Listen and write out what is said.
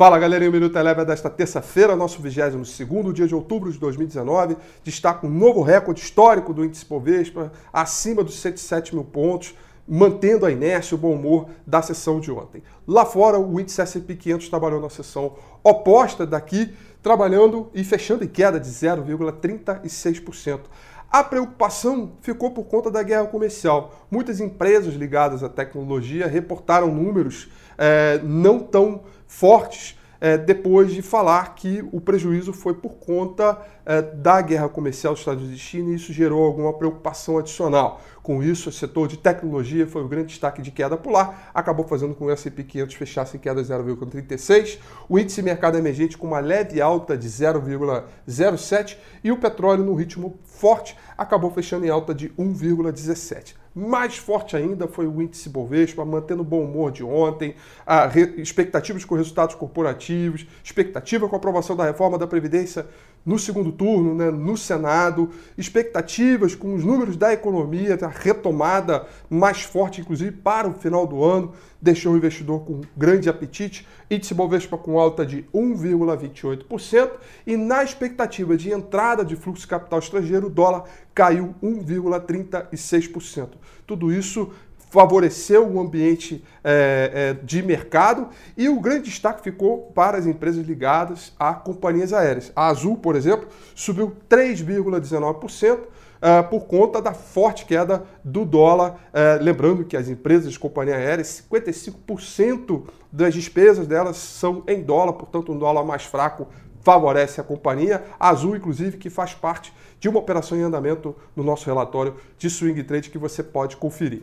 Fala galerinha, o Minuto Eleva desta terça-feira, nosso 22 dia de outubro de 2019. Destaca um novo recorde histórico do índice Bovespa, acima dos 107 mil pontos, mantendo a inércia o bom humor da sessão de ontem. Lá fora, o índice S&P 500 trabalhou na sessão oposta daqui, trabalhando e fechando em queda de 0,36%. A preocupação ficou por conta da guerra comercial. Muitas empresas ligadas à tecnologia reportaram números é, não tão fortes é, depois de falar que o prejuízo foi por conta é, da guerra comercial dos Estados Unidos e China e isso gerou alguma preocupação adicional. Com isso, o setor de tecnologia foi o grande destaque de queda lá, acabou fazendo com que o S&P 500 fechasse em queda de 0,36, o índice mercado emergente com uma leve alta de 0,07 e o petróleo no ritmo forte acabou fechando em alta de 1,17. Mais forte ainda foi o índice Bovespa, mantendo o bom humor de ontem, expectativas com resultados corporativos, expectativa com a aprovação da reforma da Previdência no segundo turno, né, no Senado, expectativas com os números da economia, a retomada mais forte, inclusive, para o final do ano, deixou o investidor com grande apetite. Índice Bovespa com alta de 1,28% e na expectativa de entrada de fluxo de capital estrangeiro, o dólar caiu 1,36%. Tudo isso favoreceu o ambiente é, é, de mercado e o grande destaque ficou para as empresas ligadas a companhias aéreas. A Azul, por exemplo, subiu 3,19%. Uh, por conta da forte queda do dólar. Uh, lembrando que as empresas de companhia aérea, 55% das despesas delas são em dólar, portanto, um dólar mais fraco favorece a companhia. A Azul, inclusive, que faz parte de uma operação em andamento no nosso relatório de swing trade que você pode conferir.